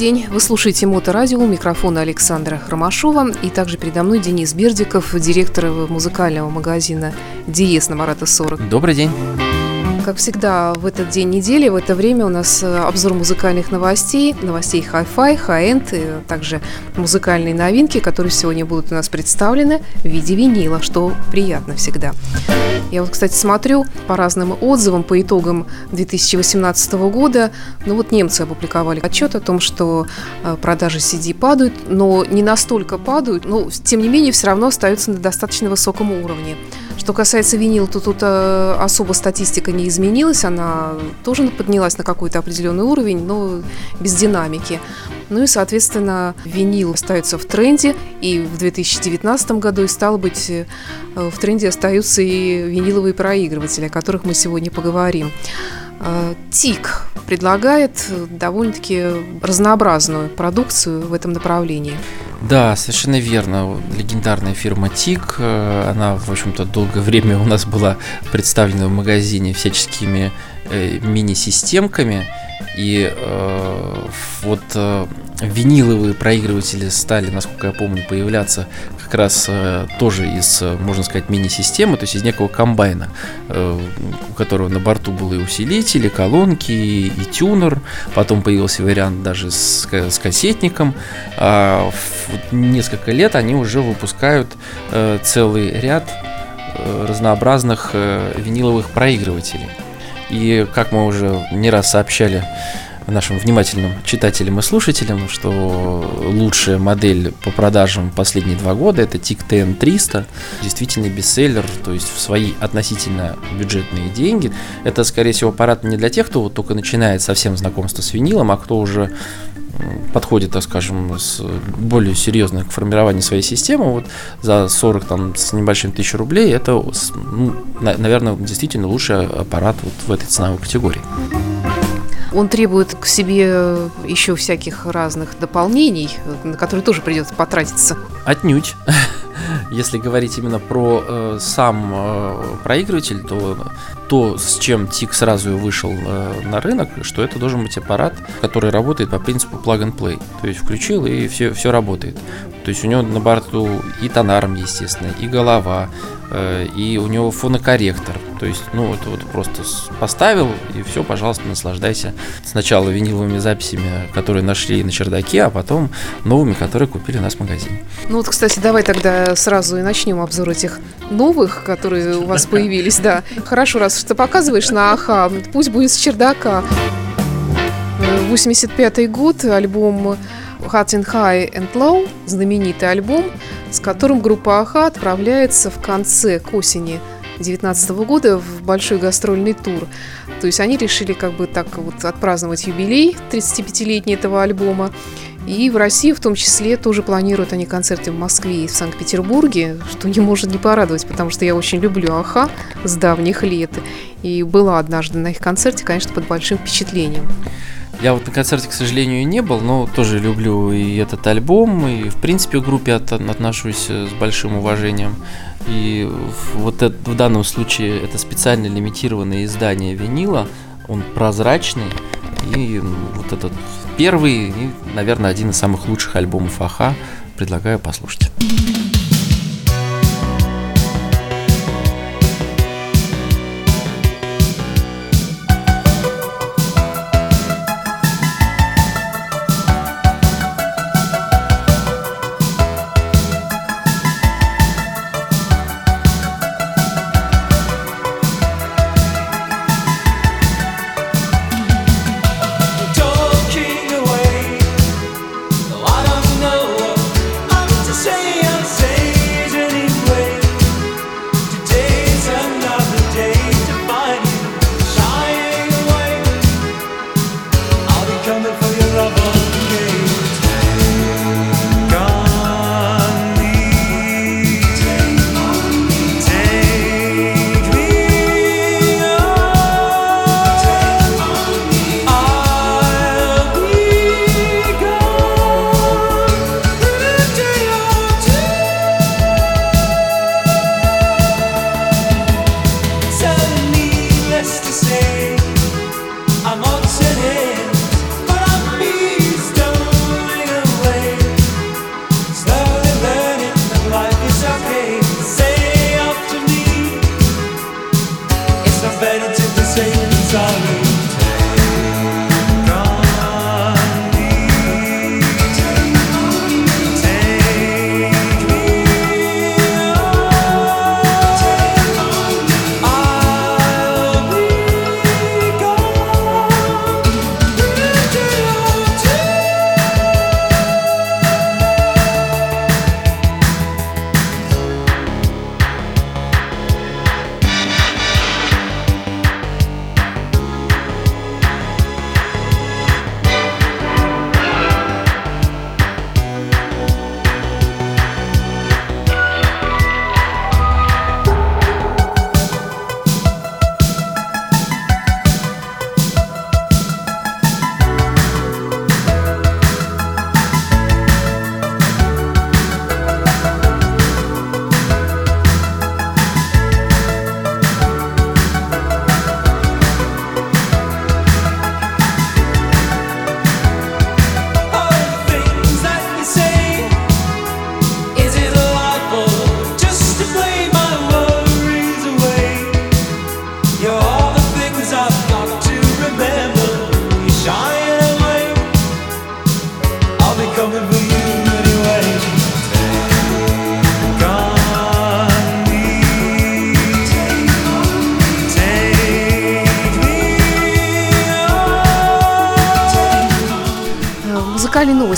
день. Вы слушаете Моторадио, у микрофона Александра Ромашова и также передо мной Денис Бердиков, директор музыкального магазина Диес на Марата 40. Добрый день. Как всегда, в этот день недели, в это время у нас э, обзор музыкальных новостей, новостей High-End, и также музыкальные новинки, которые сегодня будут у нас представлены в виде винила, что приятно всегда. Я вот, кстати, смотрю по разным отзывам, по итогам 2018 года. Ну вот немцы опубликовали отчет о том, что э, продажи CD падают, но не настолько падают, но тем не менее все равно остаются на достаточно высоком уровне. Что касается винила, то тут э, особо статистика не изменилась, она тоже поднялась на какой-то определенный уровень, но без динамики. Ну и, соответственно, винил остается в тренде и в 2019 году, и стало быть, э, в тренде остаются и виниловые проигрыватели, о которых мы сегодня поговорим. Э, ТИК предлагает довольно-таки разнообразную продукцию в этом направлении. Да, совершенно верно. Легендарная фирма ТИК, э, она, в общем-то, долгое время у нас была представлена в магазине всяческими мини-системками. И э, вот э, виниловые проигрыватели стали, насколько я помню, появляться как раз э, тоже из, э, можно сказать, мини-системы, то есть из некого комбайна, э, у которого на борту был и усилитель, и колонки, и, и тюнер. Потом появился вариант даже с, с кассетником. А в несколько лет они уже выпускают э, целый ряд э, разнообразных э, виниловых проигрывателей. И как мы уже не раз сообщали нашим внимательным читателям и слушателям, что лучшая модель по продажам последние два года это TIC TN300, действительно бестселлер, то есть в свои относительно бюджетные деньги. Это, скорее всего, аппарат не для тех, кто вот только начинает совсем знакомство с винилом, а кто уже подходит, так скажем, с более серьезно к формированию своей системы, вот за 40 там с небольшим тысяч рублей, это, ну, наверное, действительно лучший аппарат вот в этой ценовой категории. Он требует к себе еще всяких разных дополнений, на которые тоже придется потратиться. Отнюдь. Если говорить именно про э, сам э, проигрыватель, то то, с чем ТИК сразу вышел э, на рынок, что это должен быть аппарат, который работает по принципу plug and play. То есть включил и все, все работает. То есть у него на борту и тонарм, естественно, и голова, э, и у него фонокорректор. То есть, ну, это вот просто поставил, и все, пожалуйста, наслаждайся. Сначала виниловыми записями, которые нашли на чердаке, а потом новыми, которые купили у нас в магазине. Ну вот, кстати, давай тогда сразу и начнем обзор этих новых, которые у вас появились, да. Хорошо, раз что показываешь на АХА, пусть будет с чердака. 85 год, альбом Hot in High and Low, знаменитый альбом, с которым группа АХА отправляется в конце к осени 2019 года в большой гастрольный тур. То есть они решили как бы так вот отпраздновать юбилей 35-летний этого альбома. И в России в том числе тоже планируют они концерты в Москве и в Санкт-Петербурге, что не может не порадовать, потому что я очень люблю Аха с давних лет. И была однажды на их концерте, конечно, под большим впечатлением. Я вот на концерте, к сожалению, не был, но тоже люблю и этот альбом, и в принципе к группе от, отношусь с большим уважением. И вот это, в данном случае это специально лимитированное издание винила, он прозрачный, и вот этот первый и, наверное, один из самых лучших альбомов Аха. Предлагаю послушать.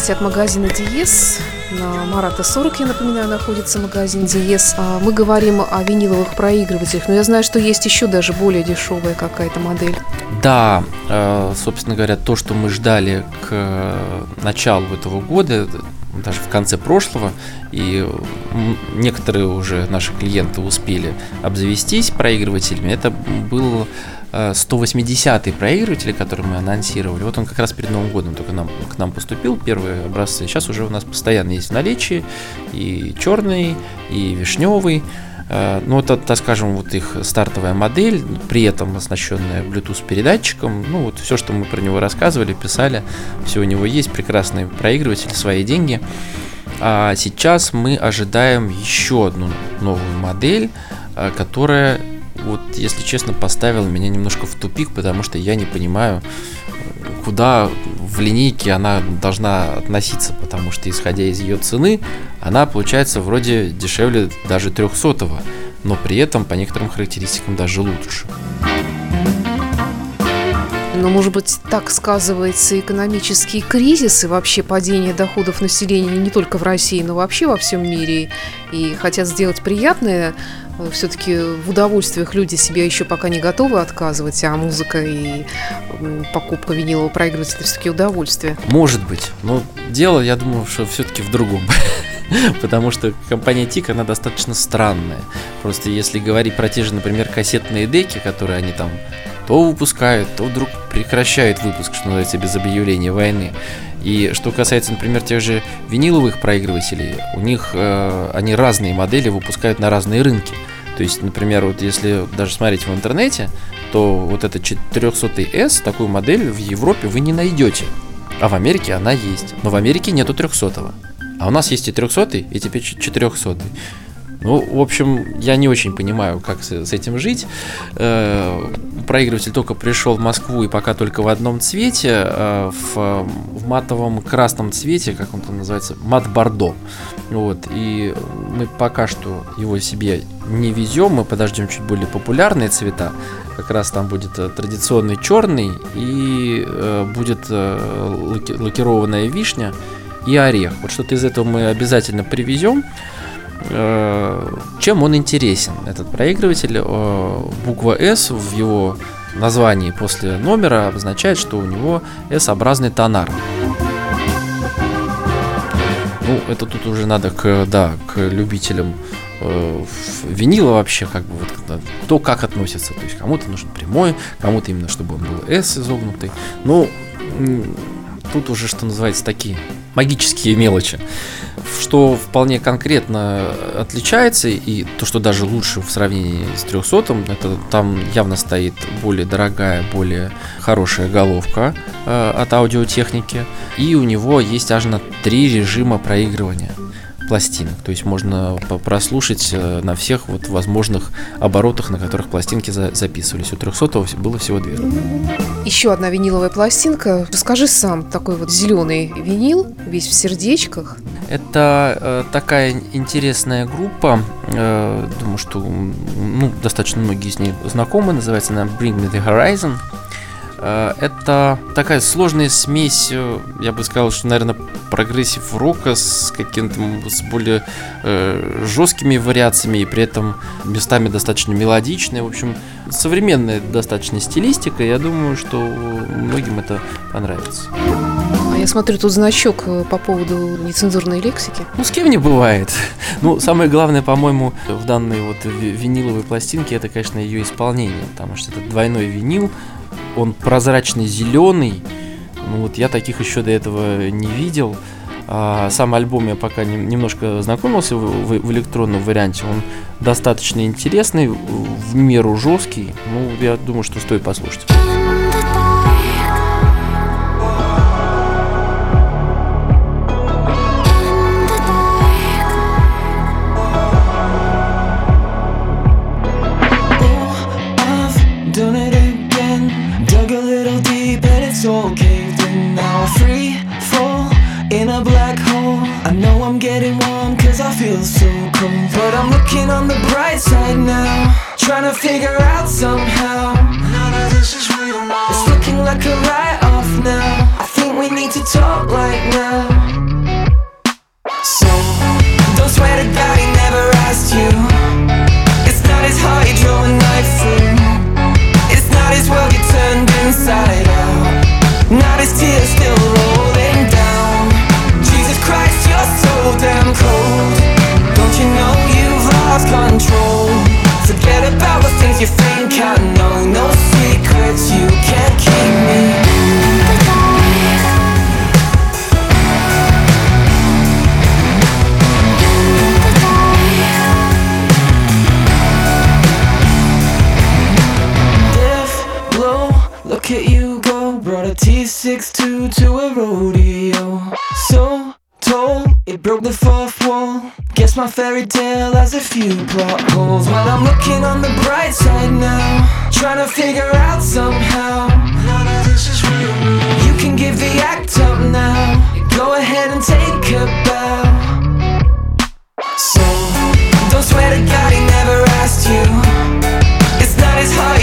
Новости от магазина Диес. На Марата 40, я напоминаю, находится магазин Диес. А, мы говорим о виниловых проигрывателях, но я знаю, что есть еще даже более дешевая какая-то модель. Да, э, собственно говоря, то, что мы ждали к э, началу этого года, даже в конце прошлого, и некоторые уже наши клиенты успели обзавестись проигрывателями, это был 180-й проигрыватель, который мы анонсировали, вот он как раз перед Новым годом только нам, к нам поступил, первые образцы. Сейчас уже у нас постоянно есть в наличии и черный, и вишневый. Э, ну, это, так скажем, вот их стартовая модель, при этом оснащенная Bluetooth передатчиком. Ну, вот все, что мы про него рассказывали, писали, все у него есть, прекрасный проигрыватель, свои деньги. А сейчас мы ожидаем еще одну новую модель, э, которая вот, если честно, поставила меня немножко в тупик, потому что я не понимаю, куда в линейке она должна относиться, потому что, исходя из ее цены, она получается вроде дешевле даже 300 но при этом по некоторым характеристикам даже лучше. Но, может быть, так сказывается экономический кризис и вообще падение доходов населения не только в России, но вообще во всем мире. И хотят сделать приятное все-таки в удовольствиях люди себе еще пока не готовы отказывать, а музыка и покупка винилового проигрывателя все-таки удовольствие. Может быть, но дело, я думаю, что все-таки в другом. Потому что компания ТИК, она достаточно странная. Просто если говорить про те же, например, кассетные деки, которые они там то выпускают, то вдруг прекращают выпуск, что называется, без объявления войны. И что касается, например, тех же виниловых проигрывателей, у них э, они разные модели выпускают на разные рынки. То есть, например, вот если даже смотреть в интернете, то вот этот 400S, такую модель в Европе вы не найдете. А в Америке она есть. Но в Америке нету 300 -го. А у нас есть и 300 и теперь 400 -й. Ну, в общем, я не очень понимаю, как с, этим жить. Э, проигрыватель только пришел в Москву и пока только в одном цвете, э, в, в матовом красном цвете, как он там называется, мат бордо. Вот, и мы пока что его себе не везем, мы подождем чуть более популярные цвета. Как раз там будет э, традиционный черный и э, будет э, лаки, лакированная вишня и орех. Вот что-то из этого мы обязательно привезем. Э, чем он интересен, этот проигрыватель? Э, буква S в его названии после номера обозначает, что у него S-образный тонар. Ну, это тут уже надо к, да, к любителям э, винила вообще, как бы вот кто как относится. То есть кому-то нужен прямой, кому-то именно, чтобы он был S изогнутый. Ну, тут уже, что называется, такие магические мелочи. Что вполне конкретно отличается, и то, что даже лучше в сравнении с 300, это там явно стоит более дорогая, более хорошая головка э, от аудиотехники, и у него есть аж на три режима проигрывания. Пластинок. То есть можно прослушать на всех вот возможных оборотах, на которых пластинки за записывались. У 300 было всего две. Еще одна виниловая пластинка. Расскажи сам, такой вот зеленый винил, весь в сердечках. Это э, такая интересная группа, э, думаю, что ну, достаточно многие из них знакомы, называется она Bring Me The Horizon. Э, это такая сложная смесь, э, я бы сказал, что, наверное, прогрессив рока с каким-то с более э, жесткими вариациями и при этом местами достаточно мелодичная. В общем, современная достаточно стилистика. Я думаю, что многим это понравится. Я смотрю, тут значок э, по поводу нецензурной лексики. Ну, с кем не бывает. Ну, самое главное, по-моему, в данной вот виниловой пластинке, это, конечно, ее исполнение, потому что это двойной винил, он прозрачный зеленый. Ну вот я таких еще до этого не видел. А сам альбом я пока не, немножко знакомился в электронном варианте. Он достаточно интересный, в меру жесткий. Ну, я думаю, что стоит послушать. But I'm looking on the bright side now Trying to figure out somehow. None of this is real now It's looking like a write-off now. I think we need to talk right now. So, don't swear to God control. Forget about the things you think I know. No secrets you can't keep me. Look at you go, brought a T62 to a rodeo. So tall, it broke the fourth Guess my fairy tale has a few plot holes. While I'm looking on the bright side now Trying to figure out somehow. None of this is real. You can give the act up now. Go ahead and take a bow. So, don't swear to God he never asked you. It's not his heart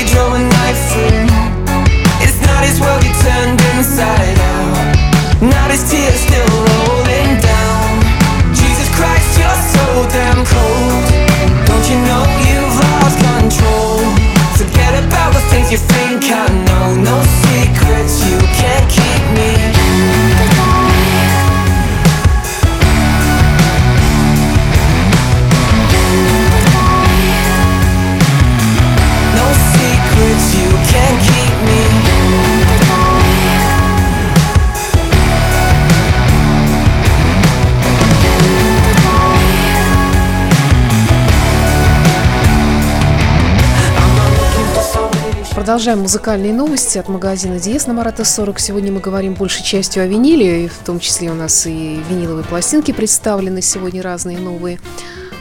Продолжаем музыкальные новости от магазина Диес на Марата 40. Сегодня мы говорим большей частью о виниле, и в том числе у нас и виниловые пластинки представлены сегодня разные новые.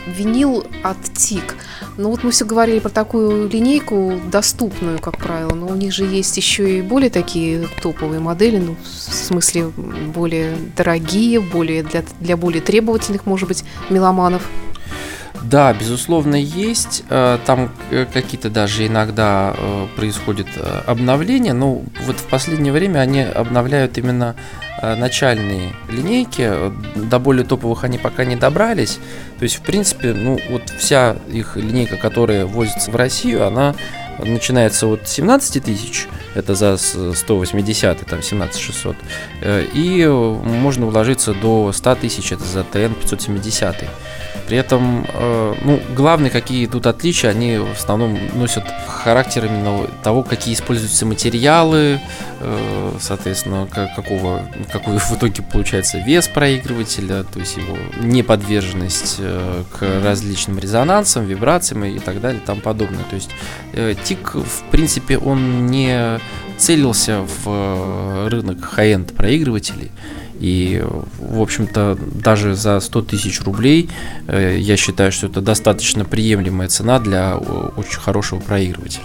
Винил от ТИК. Ну вот мы все говорили про такую линейку, доступную, как правило, но у них же есть еще и более такие топовые модели, ну, в смысле более дорогие, более для, для более требовательных, может быть, меломанов. Да, безусловно, есть. Э, там э, какие-то даже иногда э, происходят обновления, но вот в последнее время они обновляют именно начальные линейки. До более топовых они пока не добрались. То есть, в принципе, ну вот вся их линейка, которая возится в Россию, она начинается от 17 тысяч, это за 180, там 17 600, и можно вложиться до 100 тысяч, это за ТН 570. При этом, э, ну, главные какие тут отличия, они в основном носят характер именно того, какие используются материалы, э, соответственно, какого, какой в итоге получается вес проигрывателя, то есть его неподверженность э, к различным резонансам, вибрациям и так далее и тому подобное. То есть тик, в принципе, он не целился в рынок high-end проигрывателей, И, в общем-то, даже за 100 тысяч рублей э, я считаю, что это достаточно приемлемая цена для очень хорошего проигрывателя.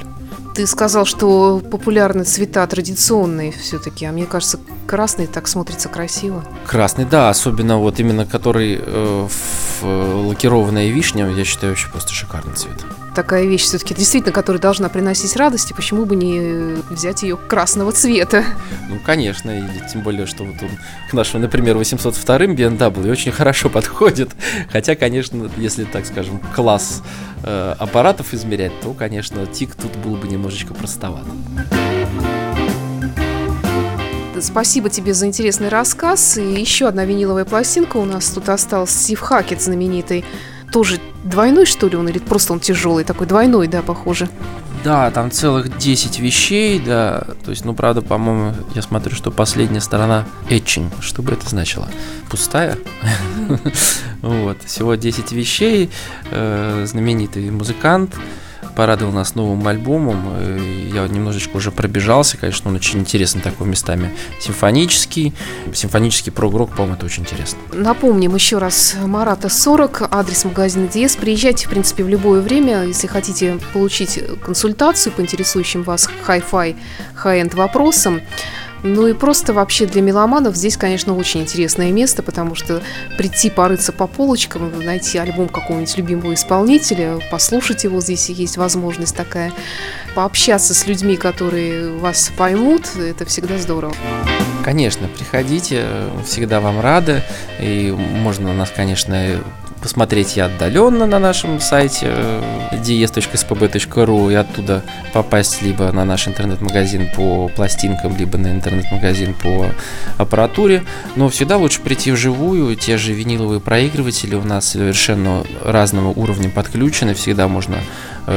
Ты сказал, что популярны цвета традиционные все-таки, а мне кажется, красный так смотрится красиво. Красный, да, особенно вот именно который э, в, э, лакированная вишня, я считаю, вообще просто шикарный цвет такая вещь все-таки действительно, которая должна приносить радость, и почему бы не взять ее красного цвета? Ну, конечно, и тем более, что вот он к нашему, например, 802 BMW очень хорошо подходит. Хотя, конечно, если, так скажем, класс э, аппаратов измерять, то, конечно, тик тут был бы немножечко простоват. Спасибо тебе за интересный рассказ. И еще одна виниловая пластинка у нас тут осталась. Стив Хакет знаменитый тоже двойной, что ли, он, или просто он тяжелый, такой двойной, да, похоже? Да, там целых 10 вещей, да. То есть, ну, правда, по-моему, я смотрю, что последняя сторона etching. Что бы это значило? Пустая? Вот. Всего 10 вещей. Э, знаменитый музыкант порадовал нас новым альбомом. Я немножечко уже пробежался, конечно, он очень интересный такой местами. Симфонический, симфонический прогрок, по-моему, это очень интересно. Напомним еще раз, Марата 40, адрес магазина Диес. Приезжайте, в принципе, в любое время, если хотите получить консультацию по интересующим вас хай-фай, хай-энд вопросам. Ну и просто вообще для меломанов здесь, конечно, очень интересное место, потому что прийти порыться по полочкам, найти альбом какого-нибудь любимого исполнителя, послушать его, здесь есть возможность такая, пообщаться с людьми, которые вас поймут, это всегда здорово. Конечно, приходите, всегда вам рады, и можно нас, конечно, посмотреть и отдаленно на нашем сайте ds.spb.ru и оттуда попасть либо на наш интернет-магазин по пластинкам, либо на интернет-магазин по аппаратуре. Но всегда лучше прийти вживую. Те же виниловые проигрыватели у нас совершенно разного уровня подключены. Всегда можно э,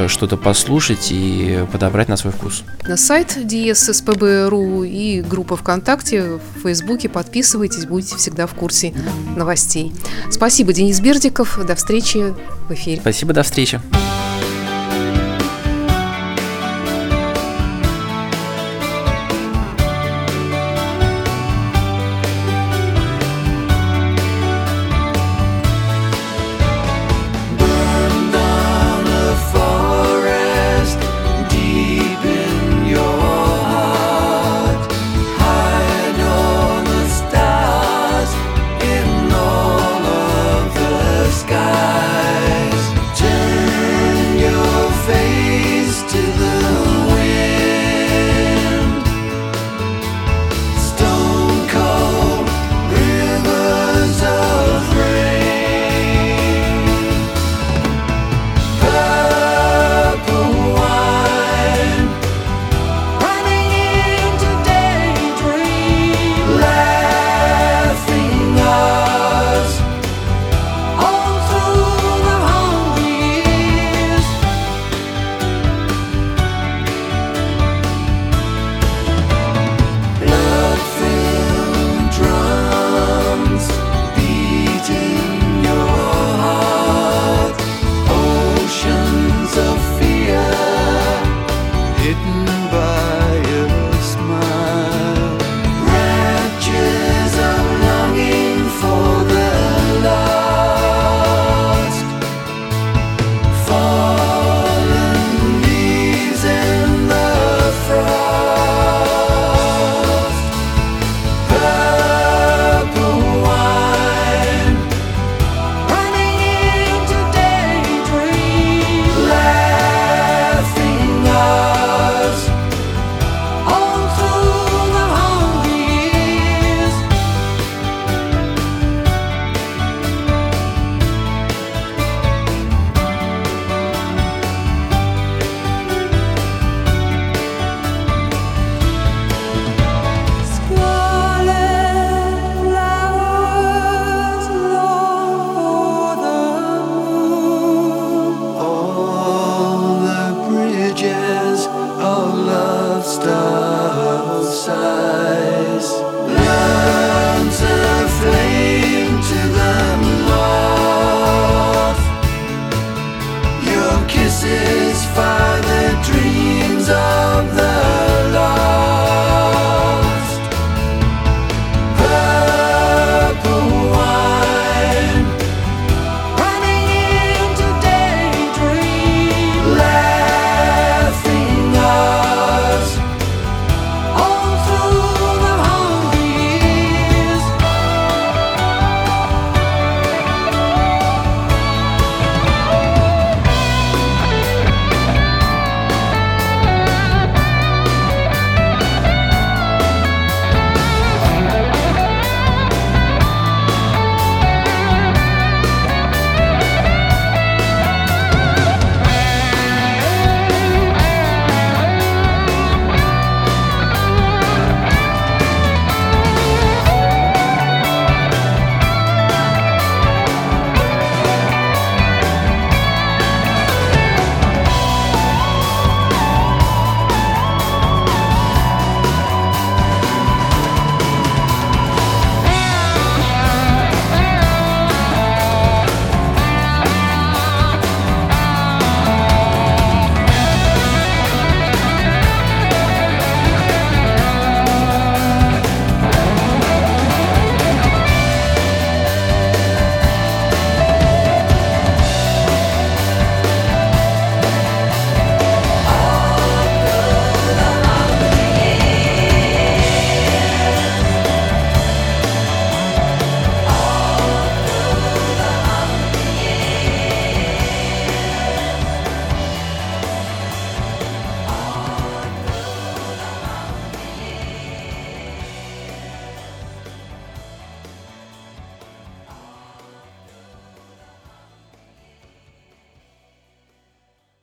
что-то послушать и подобрать на свой вкус. На сайт dsspb.ru и группа ВКонтакте, в Фейсбуке подписывайтесь, будете всегда в курсе новостей. Спасибо, Денис Бердик. Новиков. До встречи в эфире. Спасибо, до встречи.